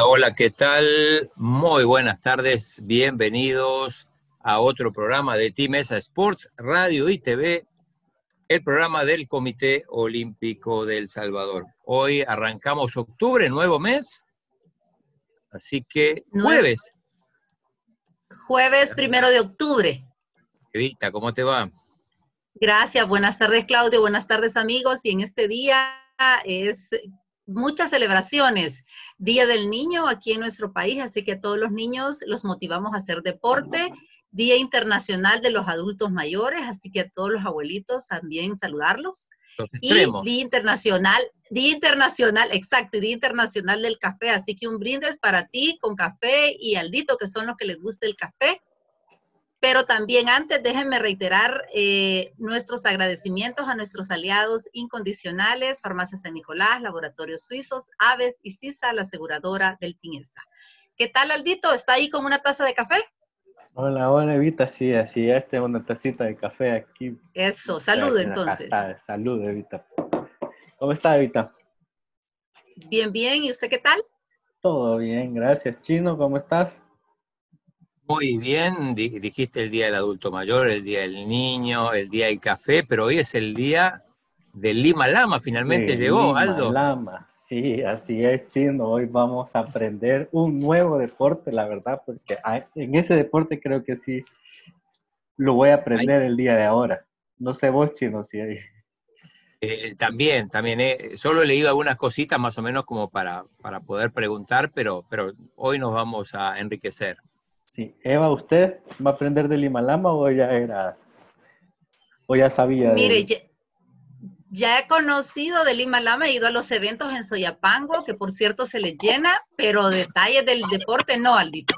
Hola, hola, ¿qué tal? Muy buenas tardes, bienvenidos a otro programa de Team Mesa Sports, Radio y TV, el programa del Comité Olímpico del Salvador. Hoy arrancamos octubre, nuevo mes, así que jueves. Jueves primero de octubre. Evita, ¿cómo te va? Gracias, buenas tardes Claudio, buenas tardes amigos. Y en este día es muchas celebraciones. Día del Niño aquí en nuestro país, así que a todos los niños los motivamos a hacer deporte. Día Internacional de los Adultos Mayores, así que a todos los abuelitos también saludarlos. y Día Internacional, Día Internacional, exacto, y Día Internacional del Café, así que un brindis para ti con café y Aldito, que son los que les gusta el café. Pero también antes, déjenme reiterar eh, nuestros agradecimientos a nuestros aliados incondicionales, Farmacia San Nicolás, Laboratorios Suizos, Aves y CISA, la aseguradora del TINESA. ¿Qué tal, Aldito? ¿Está ahí con una taza de café? Hola, hola, Evita, sí, así es, tengo una tacita de café aquí. Eso, salud entonces. salud, Evita. ¿Cómo está, Evita? Bien, bien, ¿y usted qué tal? Todo bien, gracias. Chino, ¿cómo estás? Muy bien, dijiste el Día del Adulto Mayor, el Día del Niño, el Día del Café, pero hoy es el Día del Lima Lama, finalmente llegó, Lima Aldo. Lama, sí, así es, Chino. Hoy vamos a aprender un nuevo deporte, la verdad, porque en ese deporte creo que sí lo voy a aprender el día de ahora. No sé vos, Chino, si hay... Eh, también, también. Eh, solo he leído algunas cositas más o menos como para, para poder preguntar, pero, pero hoy nos vamos a enriquecer. Sí, Eva, ¿usted va a aprender del Himalama o ya era, o ya sabía? Mire, ya, he conocido del Himalama, he ido a los eventos en Soyapango, que por cierto se les llena, pero detalles del deporte no, Aldito.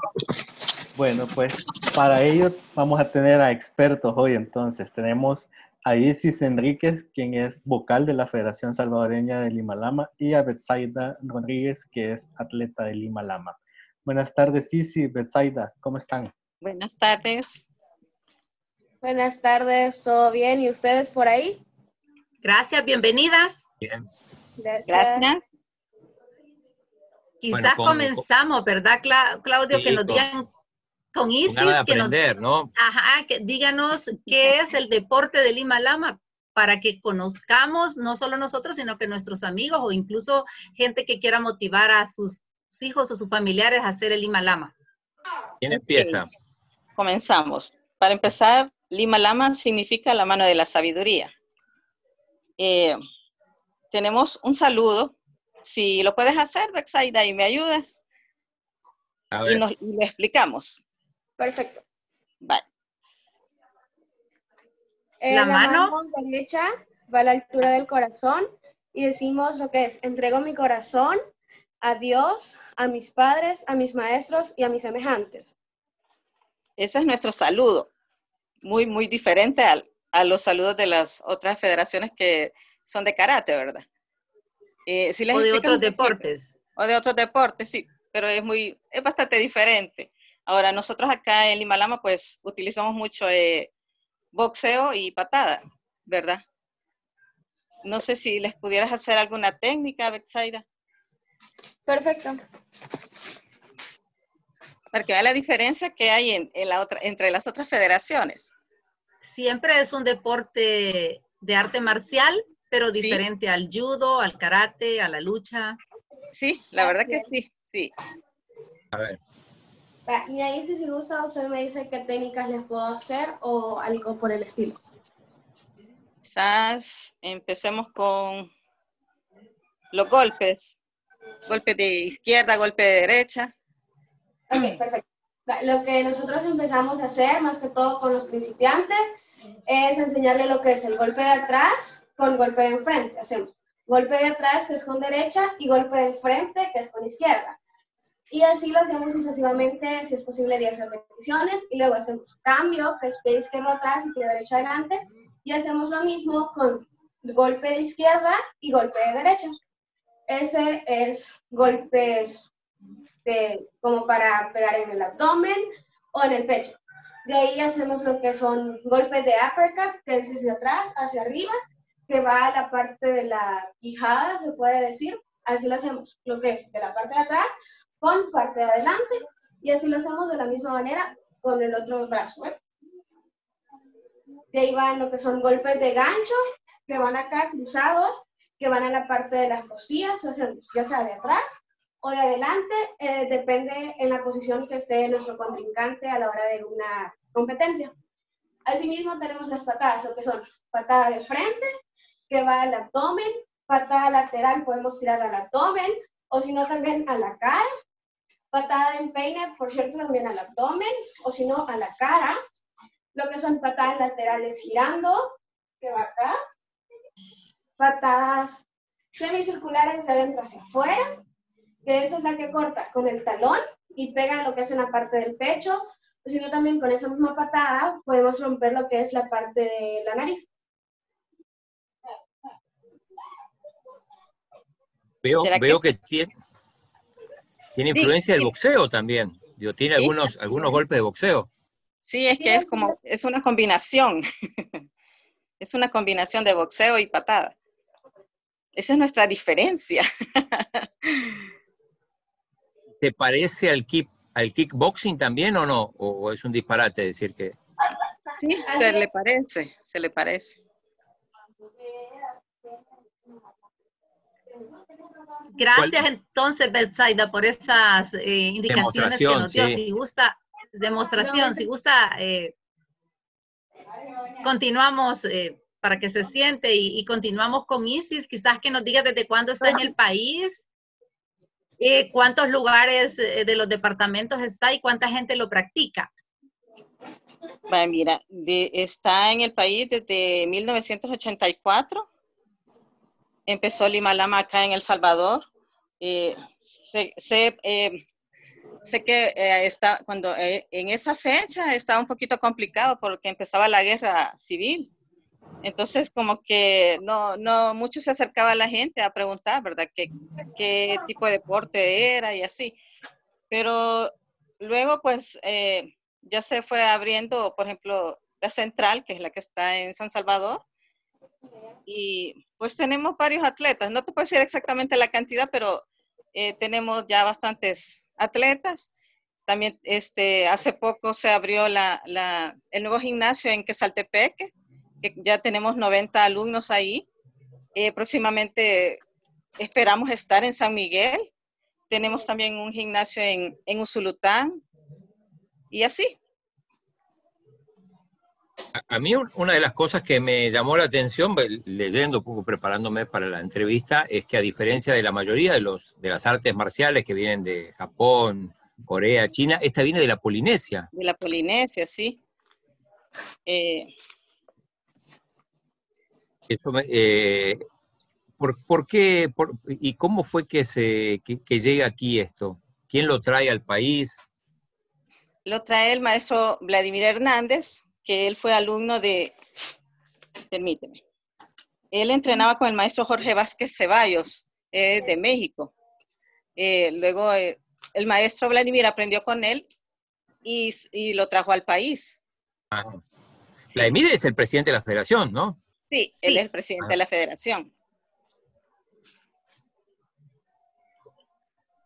Bueno, pues para ello vamos a tener a expertos hoy entonces. Tenemos a Isis Enríquez, quien es vocal de la Federación Salvadoreña del Himalama, y a Betsaida Rodríguez, que es atleta del Himalama. Buenas tardes, Sisi, Betsaida, ¿cómo están? Buenas tardes. Buenas tardes, ¿todo bien? ¿Y ustedes por ahí? Gracias, bienvenidas. Bien. Gracias. Quizás comenzamos, ¿verdad, Claudio? que nos digan con Isis. que aprender, ¿no? Ajá, que díganos qué es el deporte del Lima Lama para que conozcamos, no solo nosotros, sino que nuestros amigos o incluso gente que quiera motivar a sus hijos o sus familiares a hacer el Lima Lama? ¿Quién empieza? Comenzamos. Para empezar, Lima Lama significa la mano de la sabiduría. Eh, tenemos un saludo. Si lo puedes hacer, Bexaida, y me ayudas. Y nos lo explicamos. Perfecto. Vale. Eh, la, mano? mano derecha va a la altura del corazón y decimos lo que es, entrego mi corazón a Dios, a mis padres, a mis maestros y a mis semejantes. Ese es nuestro saludo, muy, muy diferente a los saludos de las otras federaciones que son de karate, ¿verdad? Eh, o de otros deportes. O de otros deportes, sí, pero es muy, es bastante diferente. Ahora, nosotros acá en Limalama, pues, utilizamos mucho eh, boxeo y patada, ¿verdad? No sé si les pudieras hacer alguna técnica, Betsaida. Perfecto. Para que vea la diferencia que hay en, la otra, entre las otras federaciones. Siempre es un deporte de arte marcial, pero diferente al judo, al karate, a la lucha. Sí, la verdad que sí, sí. A ver. Y ahí si gusta, usted me dice qué técnicas les puedo hacer o algo por el estilo. Quizás empecemos con los golpes. Golpe de izquierda, golpe de derecha. Ok, perfecto. Lo que nosotros empezamos a hacer, más que todo con los principiantes, es enseñarle lo que es el golpe de atrás con golpe de enfrente. Hacemos golpe de atrás, que es con derecha, y golpe de frente, que es con izquierda. Y así lo hacemos sucesivamente, si es posible, 10 repeticiones. Y luego hacemos cambio, que es pie izquierdo atrás y pie derecho adelante. Y hacemos lo mismo con golpe de izquierda y golpe de derecha. Ese es golpes de, como para pegar en el abdomen o en el pecho. De ahí hacemos lo que son golpes de uppercut, que es desde atrás hacia arriba, que va a la parte de la quijada, se puede decir. Así lo hacemos, lo que es de la parte de atrás, con parte de adelante y así lo hacemos de la misma manera con el otro brazo. ¿eh? De ahí van lo que son golpes de gancho, que van acá cruzados, que van a la parte de las costillas, o sea, ya sea de atrás o de adelante, eh, depende en la posición que esté nuestro contrincante a la hora de una competencia. Asimismo tenemos las patadas, lo que son patada de frente, que va al abdomen, patada lateral, podemos tirar al abdomen, o si no también a la cara, patada de empeine, por cierto, también al abdomen, o si no a la cara, lo que son patadas laterales girando, que va acá, patadas semicirculares de adentro hacia afuera, que esa es la que corta con el talón y pega lo que es en la parte del pecho, sino también con esa misma patada podemos romper lo que es la parte de la nariz. Veo, que, tiene, tiene influencia del boxeo también. tiene algunos, algunos golpes de boxeo. Sí, es que es como, es una combinación. es una combinación de boxeo y patada. Esa es nuestra diferencia. ¿Te parece al, kick, al kickboxing también o no? ¿O es un disparate decir que...? Sí, se le parece, se le parece. Gracias entonces, Betsaida, por esas eh, indicaciones que nos dio. Si gusta, demostración, si gusta, eh, continuamos eh, para que se siente y, continuamos con Isis. Quizás que nos diga desde cuándo está en el país, cuántos lugares de los departamentos está y cuánta gente lo practica. Bueno, mira, está en el país desde 1984 empezó Lima Lama acá en El Salvador. Eh, sé, eh, que eh, está, cuando en esa fecha estaba un poquito complicado porque empezaba la guerra civil. Entonces, como que no, no mucho se acercaba la gente a preguntar, ¿verdad? ¿Qué, qué tipo de deporte era y así. Pero luego, pues, ya se fue abriendo, por ejemplo, la central, que es la que está en San Salvador, y pues tenemos varios atletas. No te puedo decir exactamente la cantidad, pero eh, tenemos ya bastantes atletas. También este, hace poco se abrió la, la, el nuevo gimnasio en Quesaltepeque, que ya tenemos 90 alumnos ahí. Eh, próximamente esperamos estar en San Miguel. Tenemos también un gimnasio en, en Usulután y así. A, mí una de las cosas que me llamó la atención, leyendo un poco, preparándome para la entrevista, es que a diferencia de la mayoría de, los, de las artes marciales que vienen de Japón, Corea, China, esta viene de la Polinesia. De la Polinesia, sí. Eh, eh, ¿por, qué y cómo fue que, se, que llega aquí esto? ¿Quién lo trae al país? Lo trae el maestro Vladimir Hernández, que él fue alumno de, permíteme, él entrenaba con el maestro Jorge Vázquez Ceballos eh, de México. Eh, luego eh, el maestro Vladimir aprendió con él y, lo trajo al país. Ah. Vladimir es el presidente de la federación, ¿no? Sí, él es el presidente de la federación.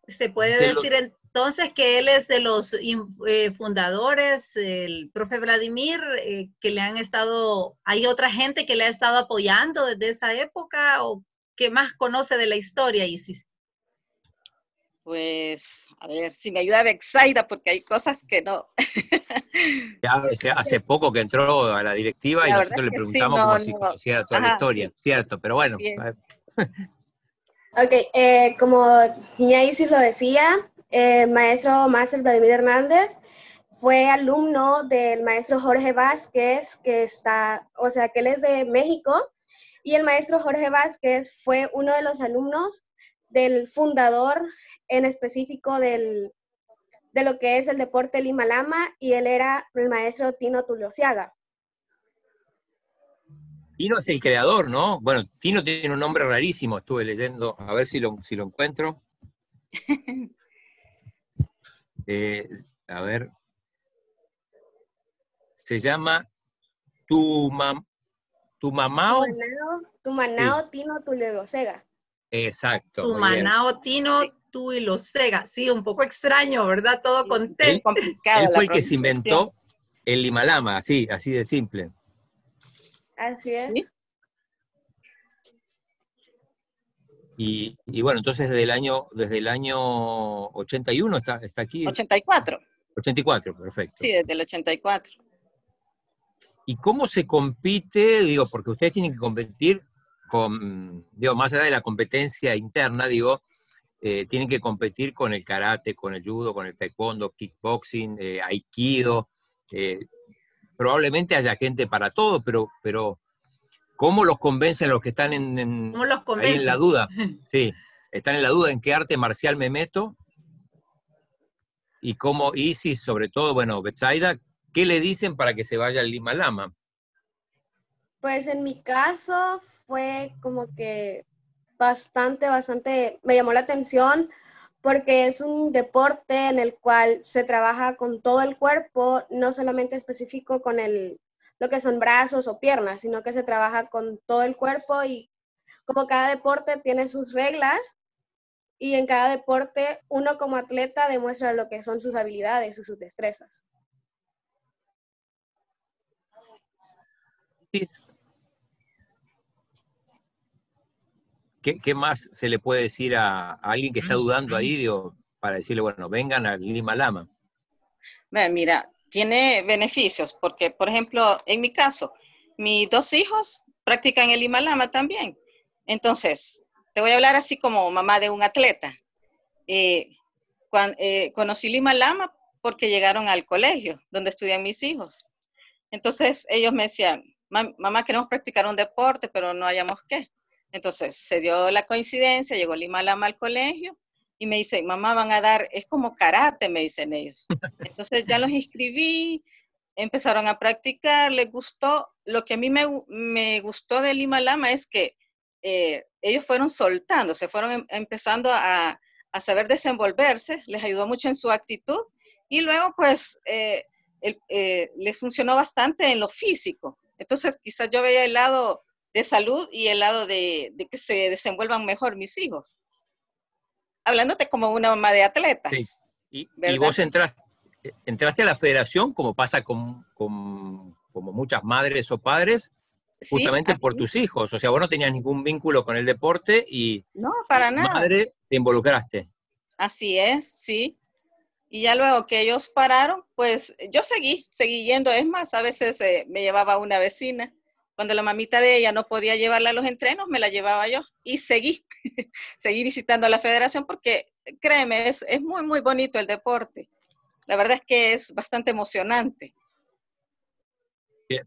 Se puede decir entonces que él es de los eh, fundadores, el profe Vladimir, eh, que le han estado, hay otra gente que le ha estado apoyando desde esa época o qué más conoce de la historia, Isis. Pues, a ver, si me ayuda Bexaida, porque hay cosas que no. ya hace poco que entró a la directiva y nosotros le preguntamos cómo si conocía toda la historia, cierto, pero bueno. ok, eh, como ya Isis lo decía, el maestro Máster Vladimir Hernández fue alumno del maestro Jorge Vázquez, que está, o sea, que él es de México, y el maestro Jorge Vázquez fue uno de los alumnos del fundador en específico del, de lo que es el deporte Lima Lama, y él era el maestro Tino Tuliosiaga. Tino es el creador, ¿no? Bueno, Tino tiene un nombre rarísimo, estuve leyendo, a ver si lo, si lo encuentro. Eh, a ver, se llama Tu, mam, tu Mamao. Tu Manao, Tino Tulego Sega. Exacto. Tu Manao Tino tú y los Sega. Sí, un poco extraño, ¿verdad? Todo con T. Él, él fue el que se inventó el Limalama, así, así de simple. Así es. Y, y, bueno, entonces desde el año, desde el año 81 está, está aquí. 84. 84, perfecto. Sí, desde el 84. ¿Y cómo se compite? Digo, porque ustedes tienen que competir con, digo, más allá de la competencia interna, digo, eh, tienen que competir con el karate, con el judo, con el taekwondo, kickboxing, eh, aikido. Eh, probablemente haya gente para todo, pero, pero ¿Cómo los convencen los que están en, en, ahí en la duda? Sí, están en la duda en qué arte marcial me meto. Y cómo Isis, sobre todo, bueno, Betsaida, ¿qué le dicen para que se vaya al Lima Lama? Pues en mi caso fue como que bastante, bastante, me llamó la atención porque es un deporte en el cual se trabaja con todo el cuerpo, no solamente específico con el, lo que son brazos o piernas, sino que se trabaja con todo el cuerpo y como cada deporte tiene sus reglas y en cada deporte uno como atleta demuestra lo que son sus habilidades y sus destrezas. ¿Qué, más se le puede decir a, alguien que está dudando ahí para decirle, bueno, vengan al Lima Lama? Mira, tiene beneficios, porque, por ejemplo, en mi caso, mis dos hijos practican el Himalama también. Entonces, te voy a hablar así como mamá de un atleta. Eh, eh, conocí el Himalama porque llegaron al colegio donde estudian mis hijos. Entonces, ellos me decían, mamá, queremos practicar un deporte, pero no hayamos qué. Entonces, se dio la coincidencia, llegó el Himalama al colegio y me dicen, mamá, van a dar, es como karate, me dicen ellos. Entonces ya los inscribí, empezaron a practicar, les gustó. Lo que a mí me, me gustó del Lima Lama es que eh, ellos fueron soltando, se fueron em, empezando a, a, saber desenvolverse, les ayudó mucho en su actitud y luego pues eh, eh, les funcionó bastante en lo físico. Entonces quizás yo veía el lado de salud y el lado de, de que se desenvuelvan mejor mis hijos hablándote como una mamá de atletas. Y, vos entraste, entraste a la federación, como pasa con, como muchas madres o padres, justamente por tus hijos. O sea, vos no tenías ningún vínculo con el deporte y no, para nada. madre te involucraste. Así es, sí. Y ya luego que ellos pararon, pues yo seguí, seguí yendo. Es más, a veces eh, me llevaba una vecina cuando la mamita de ella no podía llevarla a los entrenos, me la llevaba yo y seguí, seguí visitando la federación porque, créeme, es, es muy, muy bonito el deporte. La verdad es que es bastante emocionante.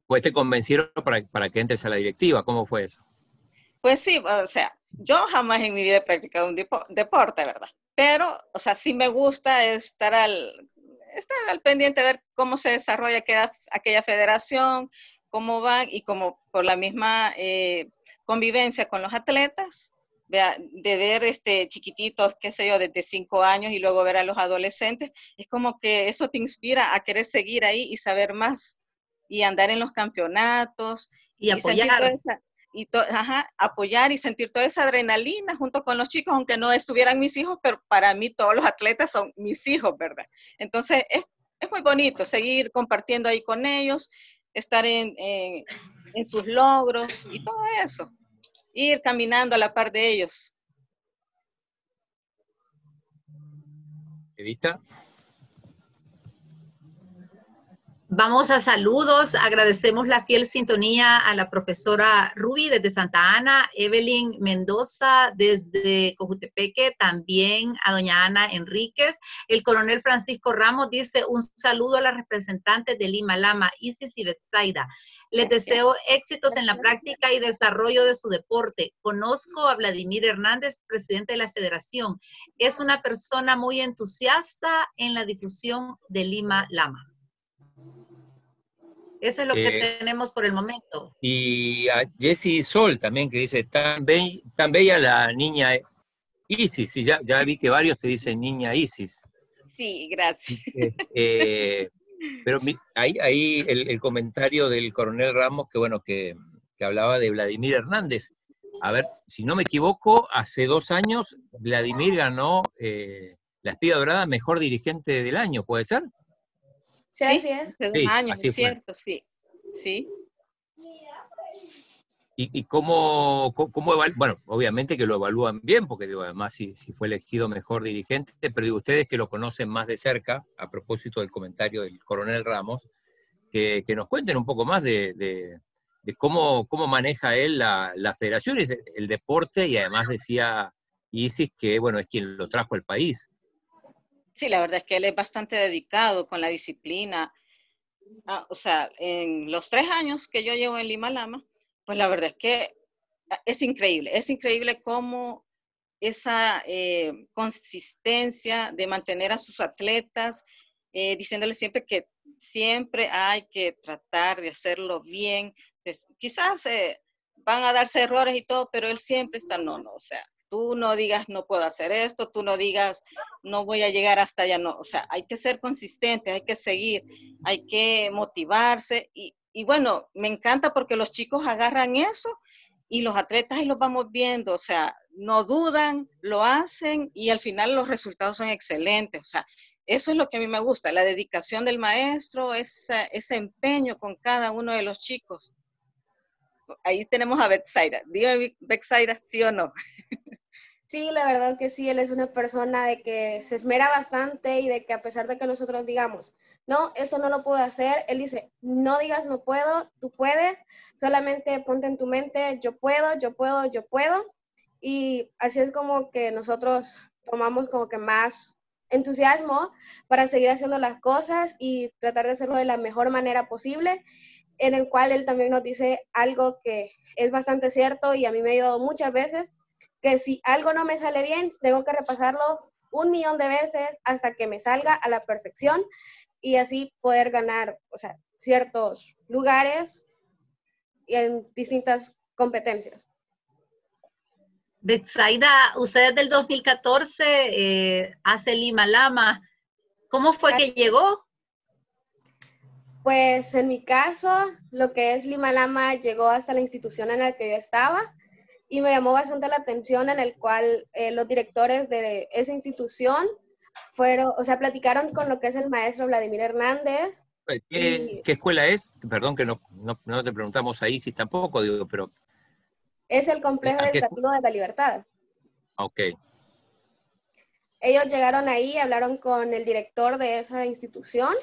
Pues te convencieron para, para que entres a la directiva, ¿cómo fue eso? Pues sí, o sea, yo jamás en mi vida he practicado un deporte, ¿verdad? Pero, o sea, sí me gusta estar al, estar al pendiente, ver cómo se desarrolla aquella, aquella federación, cómo van y como por la misma eh, convivencia con los atletas, de ver este chiquititos, qué sé yo, desde cinco años y luego ver a los adolescentes, es como que eso te inspira a querer seguir ahí y saber más y andar en los campeonatos y, apoyar. y apoyar y sentir toda esa adrenalina junto con los chicos, aunque no estuvieran mis hijos, pero para mí todos los atletas son mis hijos, ¿verdad? Entonces es, es muy bonito seguir compartiendo ahí con ellos estar en, en, sus logros y todo eso. Ir caminando a la par de ellos. Vamos a saludos, agradecemos la fiel sintonía a la profesora Ruby desde Santa Ana, Evelyn Mendoza desde Cojutepeque, también a doña Ana Enríquez. El coronel Francisco Ramos dice un saludo a las representantes de Lima Lama, Isis y Betsaida. Les deseo éxitos en la práctica y desarrollo de su deporte. Conozco a Vladimir Hernández, presidente de la federación. Es una persona muy entusiasta en la difusión de Lima Lama. Eso es lo que eh, tenemos por el momento. Y a Jessie Sol también, que dice, tan, tan bella la niña Isis. Y ya, ya vi que varios te dicen niña Isis. Sí, gracias. Eh, pero ahí, ahí el, comentario del coronel Ramos, que bueno, que, hablaba de Vladimir Hernández. a ver, si no me equivoco, hace dos años Vladimir ganó eh, la Espiga Dorada Mejor Dirigente del Año, ¿puede ser? Sí, así es. Hace dos años, es cierto, sí. Sí. ¿Y, cómo, cómo, bueno, obviamente que lo evalúan bien, porque digo, además si, si, fue elegido mejor dirigente, pero digo, ustedes que lo conocen más de cerca, a propósito del comentario del coronel Ramos, que, nos cuenten un poco más de, cómo, cómo maneja él la, la federación, el deporte, y además decía Isis que, bueno, es quien lo trajo al país. Sí, la verdad es que él es bastante dedicado con la disciplina. Ah, o sea, en los tres años que yo llevo en Lima Lama, pues la verdad es que ah, es increíble, es increíble cómo esa eh, consistencia de mantener a sus atletas, eh, diciéndoles siempre que siempre hay que tratar de hacerlo bien. quizás eh, van a darse errores y todo, pero él siempre está, no, no, o sea, tú no digas no puedo hacer esto, tú no digas no voy a llegar hasta allá, no, o sea, hay que ser consistente, hay que seguir, hay que motivarse y, y bueno, me encanta porque los chicos agarran eso y los atletas ahí los vamos viendo, o sea, no dudan, lo hacen y al final los resultados son excelentes, o sea, eso es lo que a mí me gusta, la dedicación del maestro, ese, ese empeño con cada uno de los chicos. Ahí tenemos a Betsaida. Dime, Betsaida, ¿sí o no? Sí, la verdad que sí, él es una persona de que se esmera bastante y de que a pesar de que nosotros digamos, no, eso no lo puedo hacer, él dice, no digas no puedo, tú puedes, solamente ponte en tu mente, yo puedo, yo puedo, yo puedo. Y así es como que nosotros tomamos como que más entusiasmo para seguir haciendo las cosas y tratar de hacerlo de la mejor manera posible, en el cual él también nos dice algo que es bastante cierto y a mí me ha ayudado muchas veces, que si algo no me sale bien, tengo que repasarlo un millón de veces hasta que me salga a la perfección y así poder ganar, o sea, ciertos lugares y en distintas competencias. Betsaida, usted del 2014 eh, hace Lima Lama. ¿Cómo fue que llegó? Pues en mi caso, lo que es Lima Lama llegó hasta la institución en la que yo estaba y me llamó bastante la atención en el cual eh, los directores de esa institución fueron, o sea, platicaron con lo que es el maestro Vladimir Hernández. ¿Qué, escuela es? Perdón que no, no, te preguntamos ahí si tampoco, digo, pero... Es el complejo educativo de la libertad. Ok. Ellos llegaron ahí, hablaron con el director de esa institución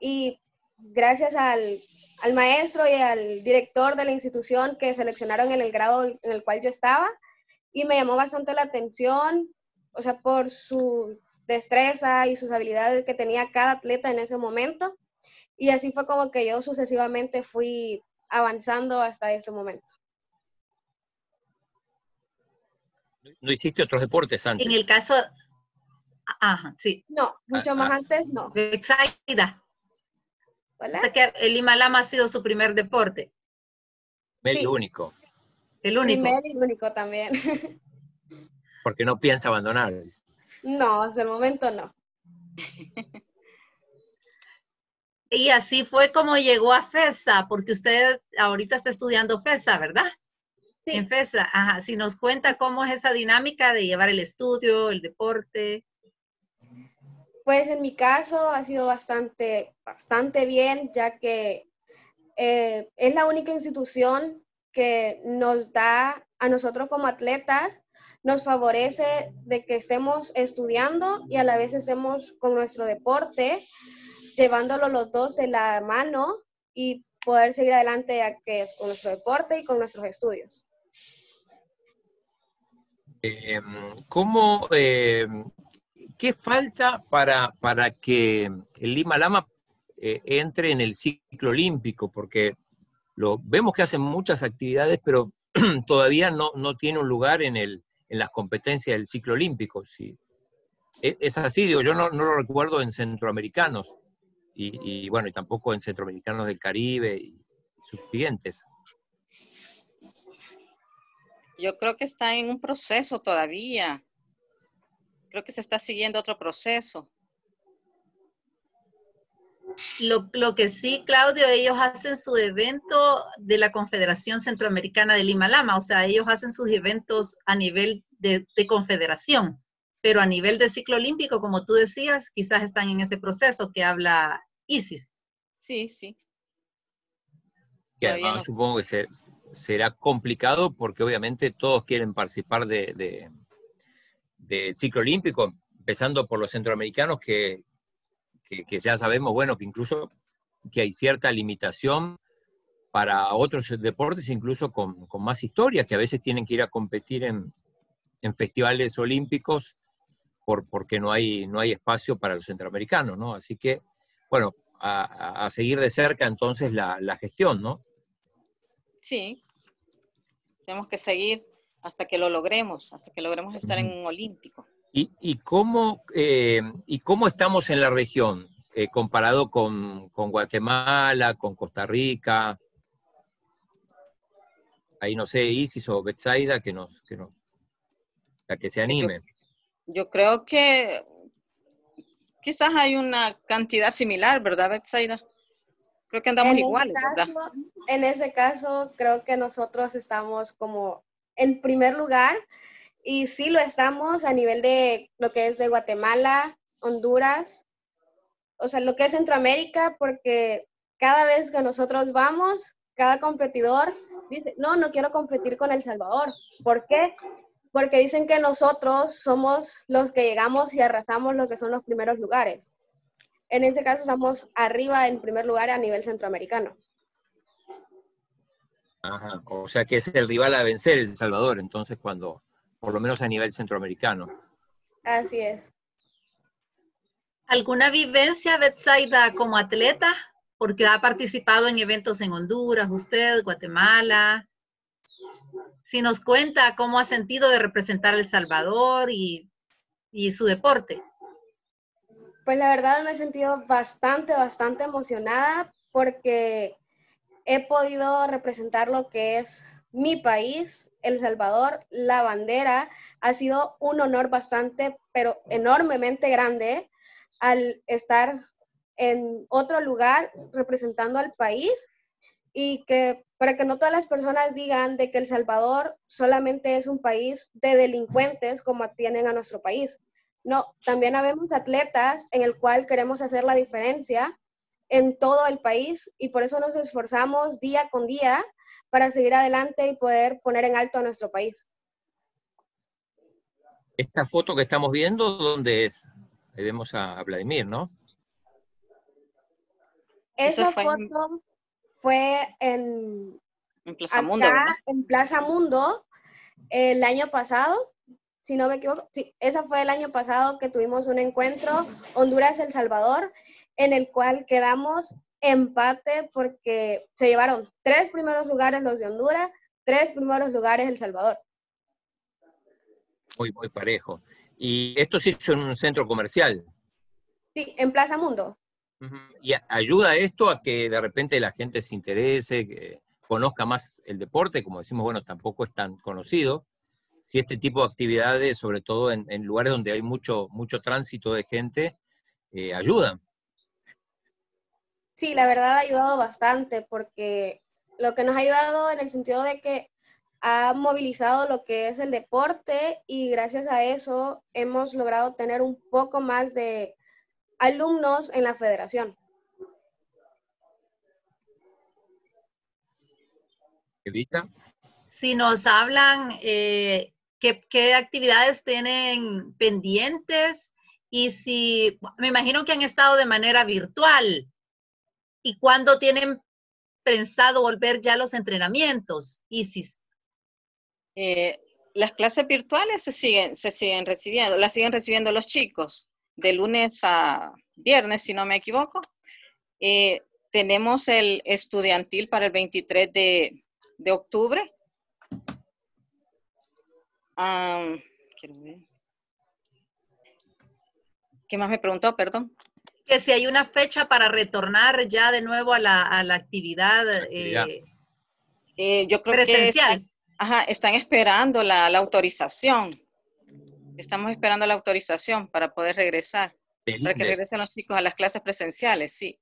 y gracias al al maestro y al director de la institución que seleccionaron en el grado en el cual yo estaba y me llamó bastante la atención, o sea, por su destreza y sus habilidades que tenía cada atleta en ese momento. Y así fue como que yo sucesivamente fui avanzando hasta este momento. ¿No hiciste otros deportes antes? En el caso... Ajá, sí. No, mucho ah, más ah. antes no. Exacta. O sea que el Himalama ha sido su primer deporte. El único. El único. Primer y único también. Porque no piensa abandonar. No, hasta el momento no. Y así fue como llegó a FESA, porque usted ahorita está estudiando FESA, ¿verdad? Sí. En FESA, ajá. Si nos cuenta cómo es esa dinámica de llevar el estudio, el deporte. Pues en mi caso ha sido bastante, bastante bien, ya que eh, es la única institución que nos da a nosotros como atletas, nos favorece de que estemos estudiando y a la vez estemos con nuestro deporte, llevándolo los dos de la mano y poder seguir adelante ya que es con nuestro deporte y con nuestros estudios. Em, ¿Cómo, em, ¿qué falta para, para que el Lima Lama eh, entre en el ciclo olímpico? Porque lo, vemos que hacen muchas actividades, pero todavía no, no tiene un lugar en, el, en las competencias del ciclo olímpico. Sí. E, es así, digo, yo no, lo recuerdo en centroamericanos, y, bueno, y tampoco en centroamericanos del Caribe y sus siguientes. Yo creo que está en un proceso todavía creo que se está siguiendo otro proceso. Lo, lo, que sí, Claudio, ellos hacen su evento de la Confederación Centroamericana de Lima Lama, o sea, ellos hacen sus eventos a nivel de, de, confederación, pero a nivel de ciclo olímpico, como tú decías, quizás están en ese proceso que habla ISIS. Sí, sí. Que además no. supongo que ser, será complicado porque obviamente todos quieren participar de, de, de ciclo olímpico, empezando por los centroamericanos que, que, que, ya sabemos, bueno, que incluso que hay cierta limitación para otros deportes, incluso con, con más historia, que a veces tienen que ir a competir en, en festivales olímpicos por, porque no hay, no hay espacio para los centroamericanos, ¿no? Así que, bueno, a, a seguir de cerca entonces la, la, gestión, ¿no? Sí, tenemos que seguir hasta que lo logremos, hasta que logremos estar en un olímpico. ¿Y, y, cómo, eh, ¿Y cómo estamos en la región eh, comparado con, con, Guatemala, con Costa Rica? Ahí no sé, Isis o Betsaida, que nos, que nos, a que se anime. Yo, yo, creo que quizás hay una cantidad similar, ¿verdad, Betsaida? Creo que andamos en iguales, caso, ¿verdad? En ese caso, creo que nosotros estamos como en primer lugar y sí lo estamos a nivel de lo que es de Guatemala, Honduras, o sea, lo que es Centroamérica, porque cada vez que nosotros vamos, cada competidor dice, no, no quiero competir con El Salvador. ¿Por qué? Porque dicen que nosotros somos los que llegamos y arrasamos lo que son los primeros lugares. En ese caso estamos arriba en primer lugar a nivel centroamericano. Ajá, o sea que es el rival a vencer El Salvador, entonces cuando, por lo menos a nivel centroamericano. Así es. ¿Alguna vivencia, Betsaida, como atleta? Porque ha participado en eventos en Honduras, usted, Guatemala. Si nos cuenta cómo ha sentido de representar a El Salvador y, y su deporte. Pues la verdad me he sentido bastante, bastante emocionada porque he podido representar lo que es mi país, El Salvador, la bandera. Ha sido un honor bastante, pero enormemente grande al estar en otro lugar representando al país y que para que no todas las personas digan de que El Salvador solamente es un país de delincuentes como tienen a nuestro país. No, también habemos atletas en el cual queremos hacer la diferencia en todo el país y por eso nos esforzamos día con día para seguir adelante y poder poner en alto a nuestro país. Esta foto que estamos viendo, ¿dónde es? Ahí vemos a, Vladimir, ¿no? Esa fue foto en... fue en, en Plaza Mundo. En Plaza Mundo el año pasado, si no me equivoco. Sí, esa fue el año pasado que tuvimos un encuentro Honduras-El Salvador, en el cual quedamos empate porque se llevaron tres primeros lugares los de Honduras, tres primeros lugares El Salvador. Muy, muy parejo. ¿Y esto se hizo en un centro comercial? Sí, en Plaza Mundo. ¿Y ayuda esto a que de repente la gente se interese, que conozca más el deporte? Como decimos, bueno, tampoco es tan conocido. Si este tipo de actividades, sobre todo en, en lugares donde hay mucho, mucho tránsito de gente, eh, ayudan. Sí, la verdad ha ayudado bastante porque lo que nos ha ayudado en el sentido de que ha movilizado lo que es el deporte y gracias a eso hemos logrado tener un poco más de alumnos en la federación. Evita. Si nos hablan, eh, ¿qué, ¿qué actividades tienen pendientes? Y si, me imagino que han estado de manera virtual. ¿Y cuándo tienen pensado volver ya los entrenamientos, Isis? Eh, las clases virtuales se siguen, se siguen recibiendo, las siguen recibiendo los chicos de lunes a viernes, si no me equivoco. Eh, tenemos el estudiantil para el 23 de, de octubre. Um, ¿Qué más me preguntó? Perdón. Que si hay una fecha para retornar ya de nuevo a la, a la actividad, actividad. Eh, eh, yo creo presencial. Que están, ajá, están esperando la, la, autorización. Estamos esperando la autorización para poder regresar. Feliz. Para que regresen los chicos a las clases presenciales, sí.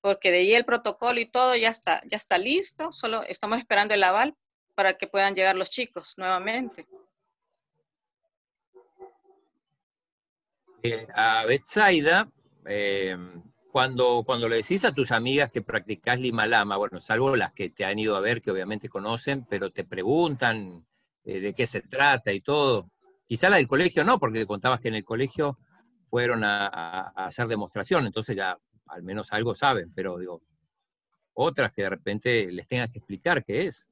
porque de ahí el protocolo y todo ya está, ya está listo, solo estamos esperando el aval para que puedan llegar los chicos nuevamente. Eh, a Betsaida, eh, cuando, cuando le decís a tus amigas que practicás Lima Lama, bueno, salvo las que te han ido a ver, que obviamente conocen, pero te preguntan eh, de qué se trata y todo. Quizá la del colegio no, porque contabas que en el colegio fueron a, hacer demostración, entonces ya al menos algo saben, pero digo, otras que de repente les tengas que explicar qué es.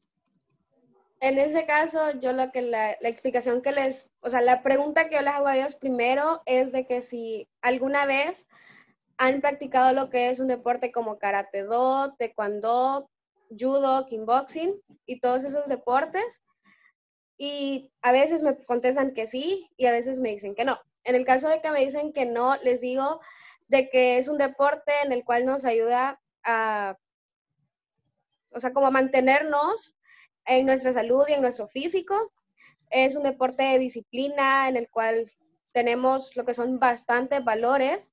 En ese caso, yo lo que la, explicación que les, o sea, la pregunta que yo les hago a ellos primero es de que si alguna vez han practicado lo que es un deporte como karate do, taekwondo, judo, kickboxing y todos esos deportes. Y a veces me contestan que sí y a veces me dicen que no. En el caso de que me dicen que no, les digo de que es un deporte en el cual nos ayuda a, o sea, como a mantenernos en nuestra salud y en nuestro físico. Es un deporte de disciplina en el cual tenemos lo que son bastantes valores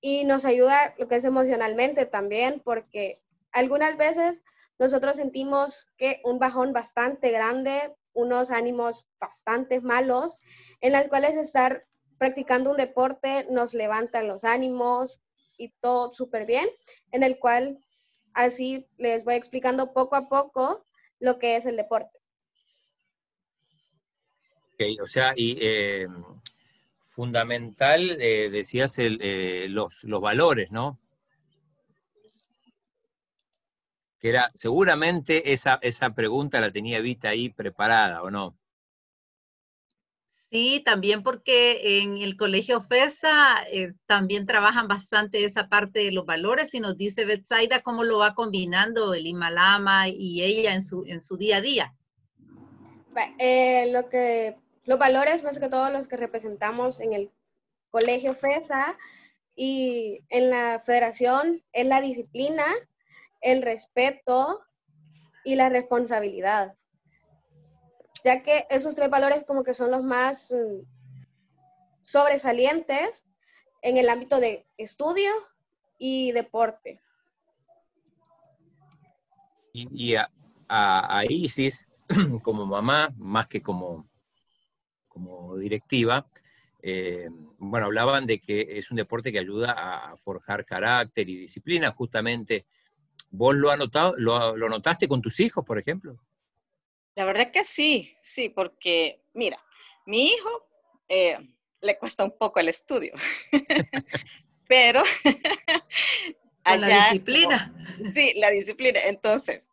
y nos ayuda lo que es emocionalmente también, porque algunas veces nosotros sentimos que un bajón bastante grande, unos ánimos bastante malos, en las cuales estar practicando un deporte nos levantan los ánimos y todo súper bien, en el cual así les voy explicando poco a poco lo que es el deporte. Ok, o sea, y eh, fundamental, eh, decías, eh, los, los valores, ¿no? Que era, seguramente esa, esa pregunta la tenía Vita ahí preparada, ¿o no? Sí, también porque en el colegio FESA eh, también trabajan bastante esa parte de los valores y nos dice Betsaida cómo lo va combinando el Imalama y ella en su, en su día a día. lo que los valores, más que todos los que representamos en el colegio FESA y en la federación, es la disciplina, el respeto y la responsabilidad. Ya que esos tres valores como que son los más mm, sobresalientes en el ámbito de estudio y deporte. Y, a, Isis, como mamá, más que como como directiva, eh, bueno, hablaban de que es un deporte que ayuda a forjar carácter y disciplina, justamente. ¿Vos lo, notado, lo, notaste con tus hijos, por ejemplo? La verdad que sí, sí, porque, mira, mi hijo eh, le cuesta un poco el estudio, pero... la disciplina. sí, la disciplina. Entonces,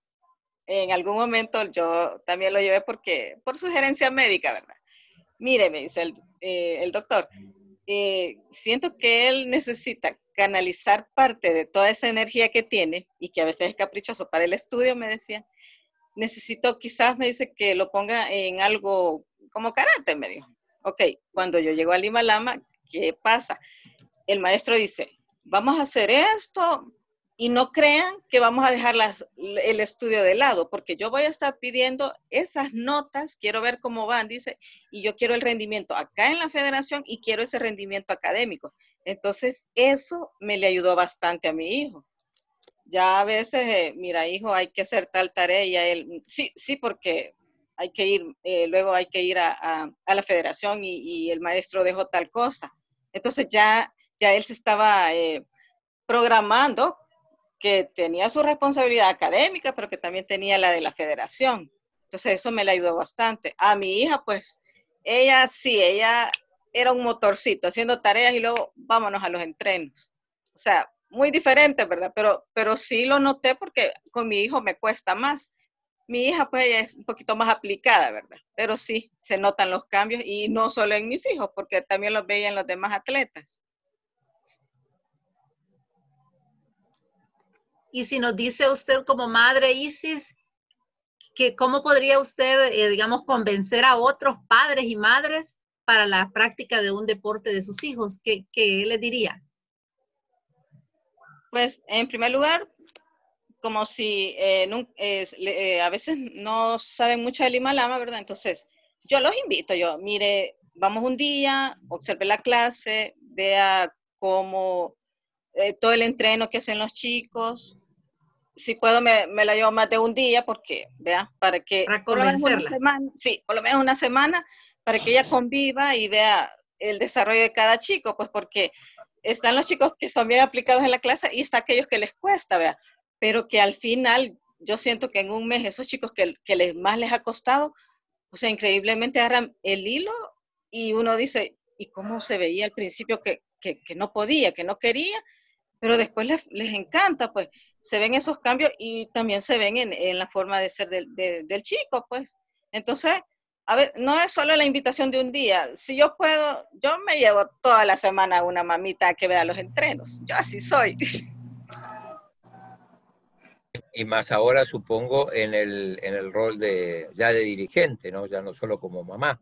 en algún momento yo también lo llevé porque, por sugerencia médica, ¿verdad? mire, me dice el, eh, doctor, eh, siento que él necesita canalizar parte de toda esa energía que tiene y que a veces es caprichoso para el estudio, me decía. Necesito quizás, me dice, que lo ponga en algo como karate, me dijo. Ok, cuando yo llego al Lima Lama, ¿qué pasa? El maestro dice, vamos a hacer esto, y no crean que vamos a dejar el estudio de lado, porque yo voy a estar pidiendo esas notas, quiero ver cómo van, dice, y yo quiero el rendimiento acá en la federación y quiero ese rendimiento académico. Entonces, eso me le ayudó bastante a mi hijo. Ya a veces, eh, mira, hijo, hay que hacer tal tarea y él, sí, sí, porque hay que ir, eh, luego hay que ir a, la federación y, el maestro dejó tal cosa. Entonces ya, ya él se estaba eh, programando que tenía su responsabilidad académica, pero que también tenía la de la federación. Entonces eso me le ayudó bastante. A mi hija, pues, ella sí, ella era un motorcito haciendo tareas y luego vámonos a los entrenos. O sea, muy diferente, ¿verdad? Pero, pero sí lo noté porque con mi hijo me cuesta más. Mi hija, pues, ella es un poquito más aplicada, ¿verdad? Pero sí, se notan los cambios y no solo en mis hijos, porque también los veía en los demás atletas. Y si nos dice usted como madre, Isis, que cómo podría usted, eh, digamos, convencer a otros padres y madres para la práctica de un deporte de sus hijos, ¿qué, qué le diría? Pues, en primer lugar, como si eh, eh, a veces no saben mucho del Lama, ¿verdad? Entonces, yo los invito, yo, mire, vamos un día, observe la clase, vea cómo eh, todo el entreno que hacen los chicos. Si puedo, me, me, la llevo más de un día porque, vea, para que por lo menos una semana, sí, por lo menos una semana, para que ella conviva y vea el desarrollo de cada chico, pues porque están los chicos que son bien aplicados en la clase y está aquellos que les cuesta, vea, pero que al final yo siento que en un mes esos chicos que, que les, más les ha costado, o sea, increíblemente agarran el hilo y uno dice, ¿y cómo se veía al principio que, que, que no podía, que no quería? Pero después les, les, encanta, pues se ven esos cambios y también se ven en, en la forma de ser del, de, del chico, pues. Entonces, a ver, no es solo la invitación de un día. Si yo puedo, yo me llevo toda la semana a una mamita que vea los entrenos. Yo así soy. Y más ahora, supongo, en el, en el rol de ya de dirigente, ¿no? Ya no solo como mamá.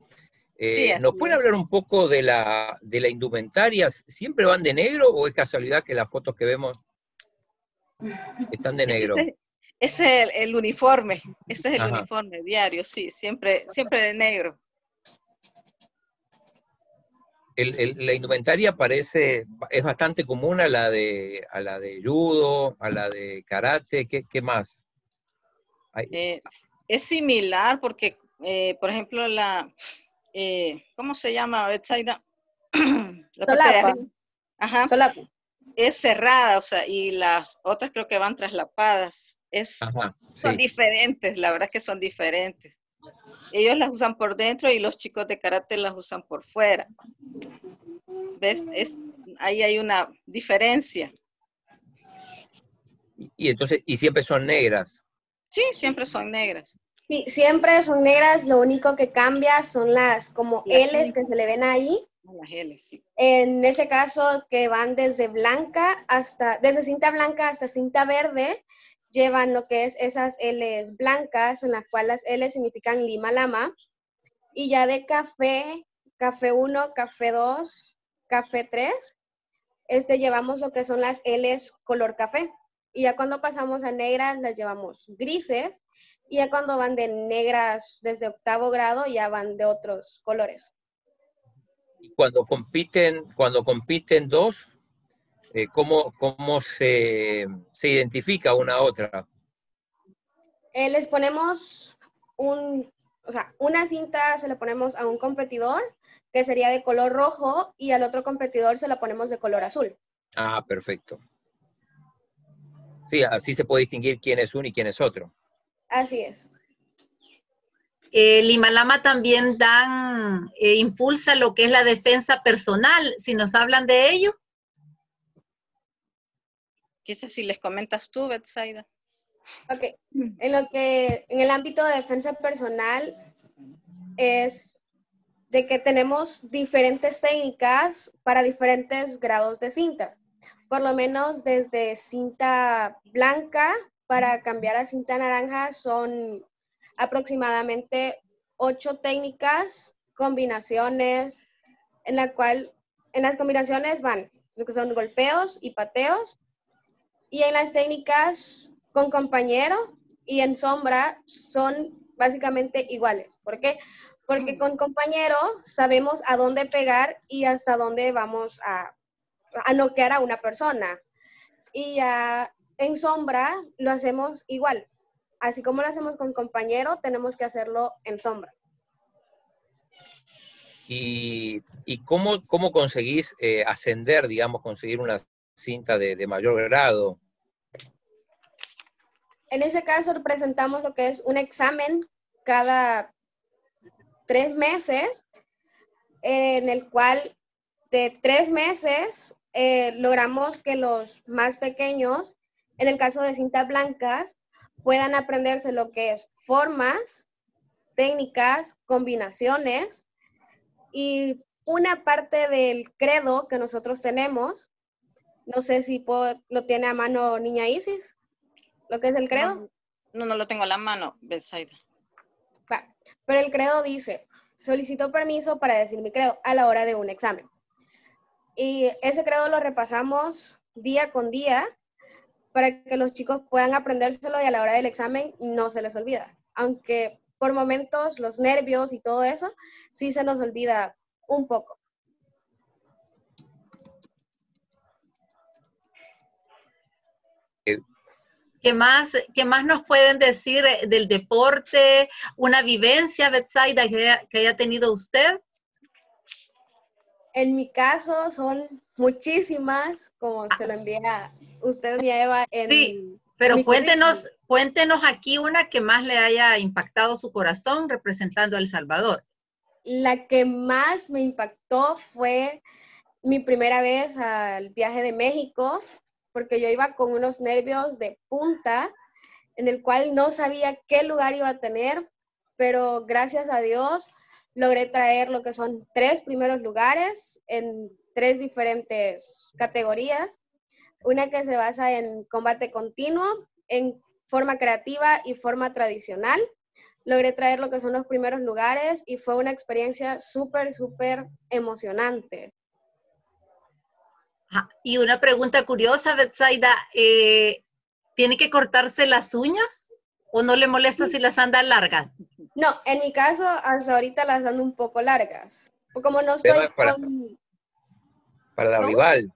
Eh, sí, ¿Nos puede hablar un poco de la, de la indumentaria? ¿Siempre van de negro o es casualidad que las fotos que vemos están de negro? Ese es el, el, uniforme, ese es el Ajá. uniforme diario, sí, siempre, siempre de negro. El, el, la indumentaria parece, es bastante común a la de, a la de judo, a la de karate, ¿qué, qué más? Eh, es similar porque, eh, por ejemplo, la, eh, ¿cómo se llama? Betsaida? la Solapa. Ajá. Solapa. Es cerrada, o sea, y las otras creo que van traslapadas. Es, Ajá, son sí. diferentes, la verdad es que son diferentes. Ellos las usan por dentro y los chicos de karate las usan por fuera. ¿Ves? Es, ahí hay una diferencia. Y entonces, ¿y siempre son negras? Sí, siempre son negras. Sí, siempre son negras, lo único que cambia son las como Las L's que se le ven ahí. Sí. En ese caso que van desde blanca hasta, desde cinta blanca hasta cinta verde, llevan lo que es esas L's blancas, en las cuales las L significan Lima Lama. Y ya de café, café 1, café 2, café 3, este, llevamos lo que son las L's color café. Y ya cuando pasamos a negras, las llevamos grises. Y ya cuando van de negras desde octavo grado, ya van de otros colores. Cuando compiten, cuando compiten dos, eh, ¿cómo, cómo se, se, identifica una a otra? Eh, les ponemos un, o sea, una cinta se la ponemos a un competidor que sería de color rojo y al otro competidor se la ponemos de color azul. Ah, perfecto. Sí, así se puede distinguir quién es uno y quién es otro. Así es. El Limalama también dan, eh, impulsa lo que es la defensa personal, si nos hablan de ello. Quizás si les comentas tú, Betsaida. Ok, en lo que, en el ámbito de defensa personal, es de que tenemos diferentes técnicas para diferentes grados de cintas. Por lo menos desde cinta blanca para cambiar a cinta naranja son aproximadamente ocho técnicas, combinaciones, en la cual, en las combinaciones van lo que son golpeos y pateos, y en las técnicas con compañero y en sombra son básicamente iguales. ¿Por qué? Porque con compañero sabemos a dónde pegar y hasta dónde vamos a, a noquear a una persona. Y ya en sombra lo hacemos igual. Así como lo hacemos con compañero, tenemos que hacerlo en sombra. ¿Y, y cómo, cómo conseguís eh, ascender, digamos, conseguir una cinta de, de, mayor grado? En ese caso presentamos lo que es un examen cada tres meses, en el cual de tres meses eh, logramos que los más pequeños, en el caso de cintas blancas, puedan aprenderse lo que es formas, técnicas, combinaciones y una parte del credo que nosotros tenemos. No sé si puedo, lo tiene a mano niña Isis, lo que es el credo. No, no lo tengo a la mano, Betsaida. Pero el credo dice, solicito permiso para decir mi credo a la hora de un examen. Y ese credo lo repasamos día con día para que los chicos puedan aprendérselo y a la hora del examen no se les olvida. Aunque por momentos los nervios y todo eso sí se nos olvida un poco. ¿Qué más, ¿Qué más nos pueden decir del deporte? ¿Una vivencia, Betsaida, que, que haya tenido usted? En mi caso son muchísimas, como se lo envía usted y Eva. En sí, pero cuéntenos, cuéntenos aquí una que más le haya impactado su corazón representando a El Salvador. La que más me impactó fue mi primera vez al viaje de México, porque yo iba con unos nervios de punta, en el cual no sabía qué lugar iba a tener, pero gracias a Dios logré traer lo que son tres primeros lugares en tres diferentes categorías. Una que se basa en combate continuo, en forma creativa y forma tradicional. Logré traer lo que son los primeros lugares y fue una experiencia súper, súper emocionante. Y una pregunta curiosa, Betsaida, eh, ¿tiene que cortarse las uñas o no le molesta si las anda largas? No, en mi caso, hasta ahorita las ando un poco largas. Como no estoy para, con... Para la rival,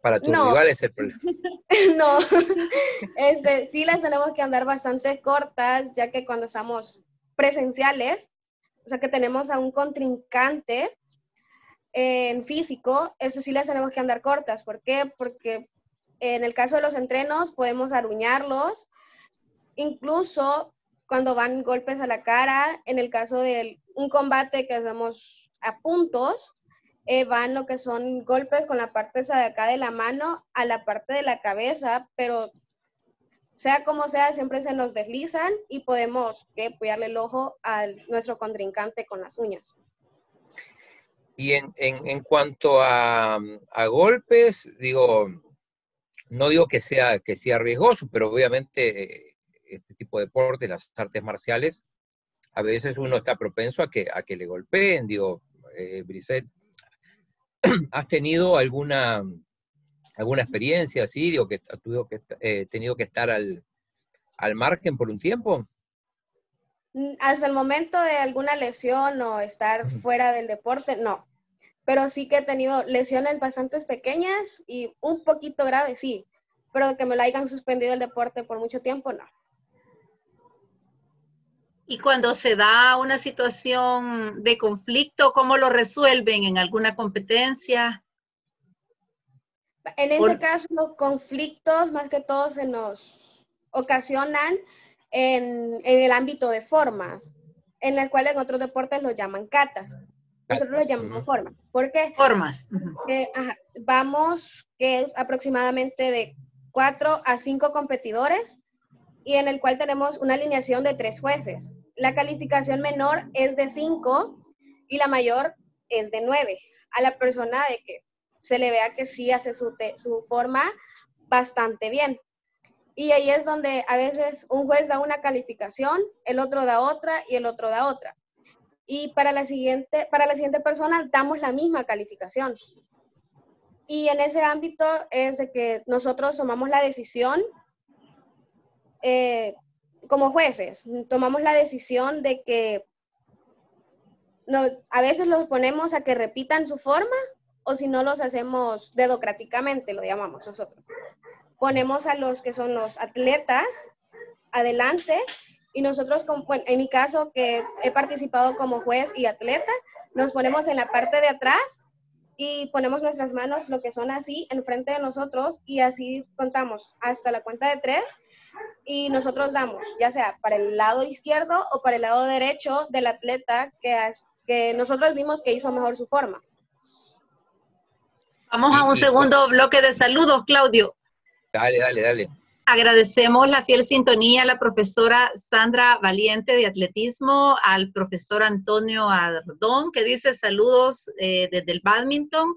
para tu rival es el problema. no, este, sí las tenemos que andar bastante cortas, ya que cuando estamos presenciales, o sea que tenemos a un contrincante en físico, eso sí las tenemos que andar cortas. ¿Por qué? Porque en el caso de los entrenos podemos aruñarlos, incluso cuando van golpes a la cara, en el caso de un combate que hacemos a puntos, eh, van lo que son golpes con la parte de acá de la mano a la parte de la cabeza, pero sea como sea, siempre se nos deslizan y podemos que apoyarle el ojo a nuestro contrincante con las uñas. Y en, en, cuanto a, a, golpes, digo, no digo que sea, que sea riesgoso, pero obviamente este tipo de deporte, las artes marciales, a veces uno está propenso a que, a que le golpeen. Digo, eh, ¿has tenido alguna, alguna experiencia así? Digo, que has que, eh, tenido que estar al, al margen por un tiempo. Mm, hasta el momento de alguna lesión o estar fuera del deporte, no. Pero sí que he tenido lesiones bastante pequeñas y un poquito graves, sí. Pero que me lo hayan suspendido el deporte por mucho tiempo, no. Y cuando se da una situación de conflicto, ¿cómo lo resuelven en alguna competencia? En ese caso, los conflictos más que todo se nos ocasionan en, el ámbito de formas, en el cual en otros deportes lo llaman catas. Nosotros lo llamamos formas. ¿Por qué? Formas. vamos que aproximadamente de cuatro a cinco competidores y en el cual tenemos una alineación de tres jueces la calificación menor es de 5 y la mayor es de 9. A la persona de que se le vea que sí hace su, su forma bastante bien. Y ahí es donde a veces un juez da una calificación, el otro da otra y el otro da otra. Y para la siguiente, para la siguiente persona damos la misma calificación. Y en ese ámbito es de que nosotros tomamos la decisión eh, como jueces, tomamos la decisión de que a veces los ponemos a que repitan su forma o si no los hacemos dedocráticamente, lo llamamos nosotros. Ponemos a los que son los atletas adelante y nosotros, en mi caso que he participado como juez y atleta, nos ponemos en la parte de atrás y ponemos nuestras manos, lo que son así, enfrente de nosotros y así contamos hasta la cuenta de tres y nosotros damos, ya sea para el lado izquierdo o para el lado derecho del atleta que, que nosotros vimos que hizo mejor su forma. Vamos a un segundo bloque de saludos, Claudio. Dale, dale, dale. Agradecemos la fiel sintonía a la profesora Sandra Valiente de atletismo, al profesor Antonio Ardón, que dice saludos eh, desde el badminton.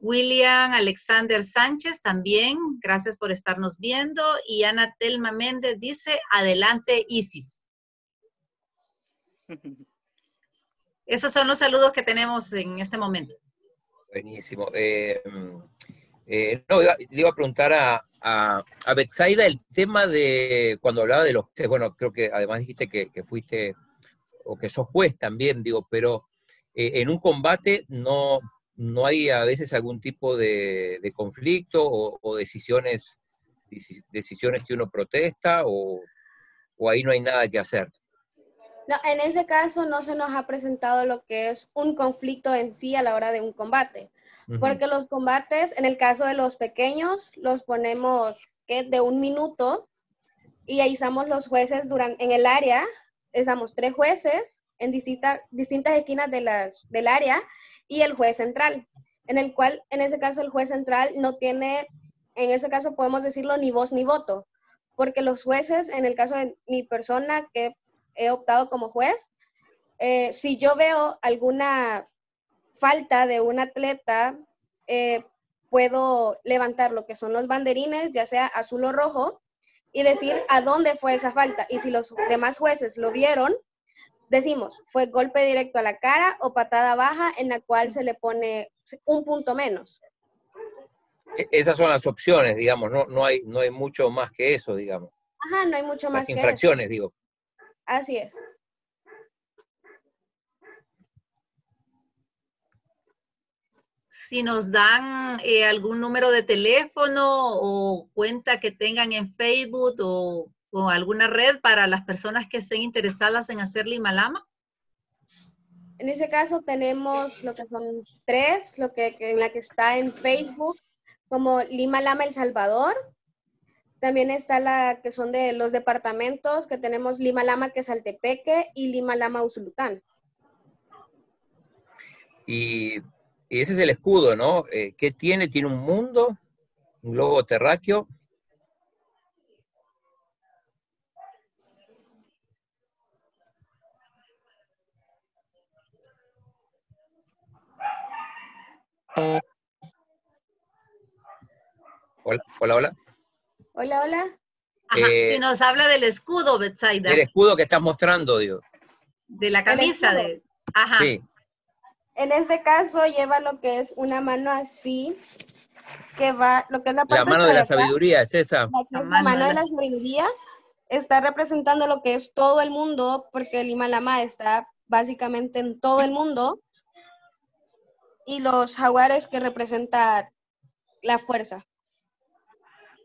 William Alexander Sánchez también, gracias por estarnos viendo. Y Ana Telma Méndez dice, adelante Isis. Esos son los saludos que tenemos en este momento. Buenísimo. Eh, eh, no, le iba a preguntar a, a, Betsaida el tema de cuando hablaba de los bueno, creo que además dijiste que, fuiste o que sos juez también, digo, pero eh, en un combate no, no hay a veces algún tipo de, conflicto o, decisiones decisiones que uno protesta o, o ahí no hay nada que hacer? No, en ese caso no se nos ha presentado lo que es un conflicto en sí a la hora de un combate, porque los combates, en el caso de los pequeños, los ponemos que de un minuto y ahí estamos los jueces durante, en el área, estamos tres jueces en distintas esquinas de las, del área y el juez central, en el cual en ese caso el juez central no tiene, en ese caso podemos decirlo ni voz ni voto, porque los jueces, en el caso de mi persona, que he optado como juez. Eh, si yo veo alguna falta de un atleta, eh, puedo levantar lo que son los banderines, ya sea azul o rojo, y decir a dónde fue esa falta. Y si los demás jueces lo vieron, decimos, fue golpe directo a la cara o patada baja en la cual se le pone un punto menos. E-, esas son las opciones, digamos, no, no, hay, no hay mucho más que eso, digamos. Ajá, no hay mucho más las infracciones, digo. Así es. Si nos dan eh, algún número de teléfono o cuenta que tengan en Facebook o, alguna red para las personas que estén interesadas en hacer Lima Lama. En ese caso tenemos lo que son tres, lo que en la que está en Facebook como Lima Lama El Salvador, también está la que son de los departamentos, que tenemos Lima Lama, que es Altepeque, y Lima Lama, Usulután. Y, ese es el escudo, ¿no? Eh, ¿Qué tiene? Tiene un mundo, un globo terráqueo. Hola, hola, hola. Hola, hola. Eh, si nos habla del escudo, Betsaida. El escudo que estás mostrando, dios. De la camisa de. Ajá. Sí. En este caso lleva lo que es una mano así, que va, lo que es la parte La mano de la sabiduría, es esa. La, mano, de la sabiduría está representando lo que es todo el mundo, porque el Himalama está básicamente en todo el mundo. Y los jaguares que representan la fuerza.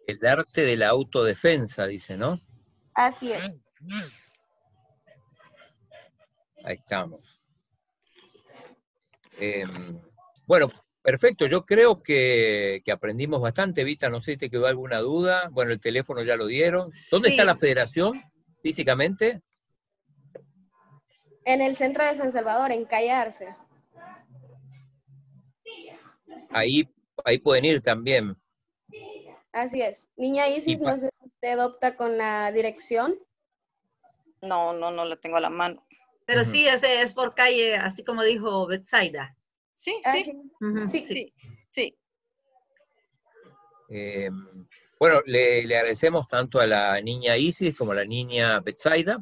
El arte de la autodefensa, dice, ¿no? Así es. Ahí estamos. Em, bueno, perfecto. Yo creo que, aprendimos bastante, Vita. No sé si te quedó alguna duda. Bueno, el teléfono ya lo dieron. ¿Dónde está la federación físicamente? En el centro de San Salvador, en Callarse. Ahí, ahí pueden ir también. Así es. Niña Isis, no sé si usted opta con la dirección. No, no, no la tengo a la mano. Pero sí, ese es por calle, así como dijo Betsaida. Sí, sí. sí, sí, sí, em, bueno, le, agradecemos tanto a la niña Isis como a la niña Betsaida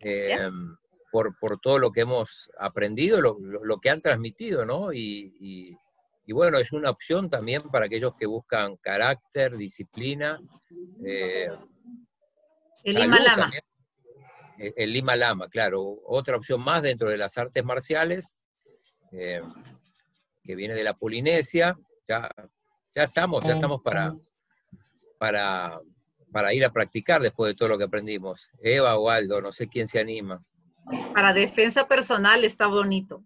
em, por, todo lo que hemos aprendido, lo, que han transmitido, ¿no? y y bueno, es una opción también para aquellos que buscan carácter, disciplina. Eh, el Lima Lama. Eh, el Lima Lama, claro. Otra opción más dentro de las artes marciales, eh, que viene de la Polinesia. Ya, ya estamos, ya estamos para, para, para ir a practicar después de todo lo que aprendimos. Eva o Aldo, no sé quién se anima. Para defensa personal está bonito.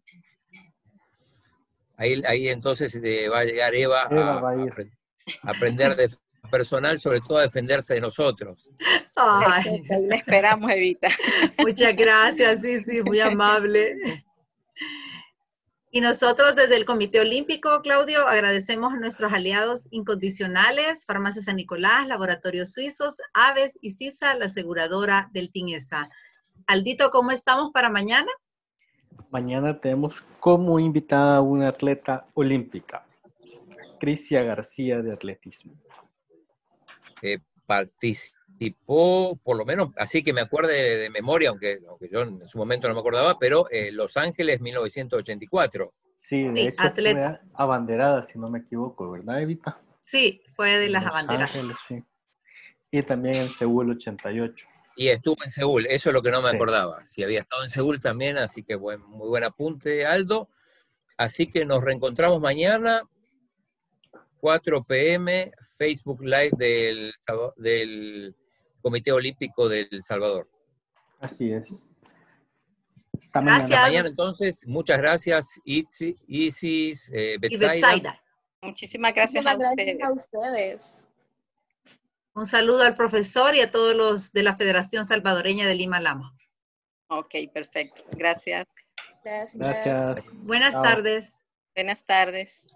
Ahí, entonces eh, va a llegar Eva, a, aprender de personal, sobre todo a defenderse de nosotros. Ay. La esperamos, Evita. Muchas gracias, sí, sí, muy amable. Y nosotros desde el Comité Olímpico, Claudio, agradecemos a nuestros aliados incondicionales, Farmacia San Nicolás, Laboratorios Suizos, Aves y CISA, la aseguradora del TINESA. Aldito, ¿cómo estamos para mañana? Mañana tenemos como invitada a una atleta olímpica, Crisia García de atletismo. Participó, por lo menos, así que me acuerde de, memoria, aunque, aunque, yo en su momento no me acordaba, pero eh, Los Ángeles 1984. Sí, de hecho atleta. fue abanderada, si no me equivoco, ¿verdad, Evita? Sí, fue de las Los abanderadas. Ángeles, sí. Y también en Seúl 88. Y estuvo en Seúl, eso es lo que no me acordaba. Si había estado en Seúl también, así que buen, muy buen apunte, Aldo. Así que nos reencontramos mañana 4 p.m., Facebook Live del, del Comité Olímpico del Salvador. Así es. Hasta mañana. Hasta mañana entonces. Muchas gracias, Itzi, Isis, eh, Betsaida. Muchísimas gracias, a, ustedes. a ustedes. Un saludo al profesor y a todos los de la Federación Salvadoreña de Lima Lama. Ok, perfecto. Gracias. Gracias. Buenas tardes. Buenas tardes.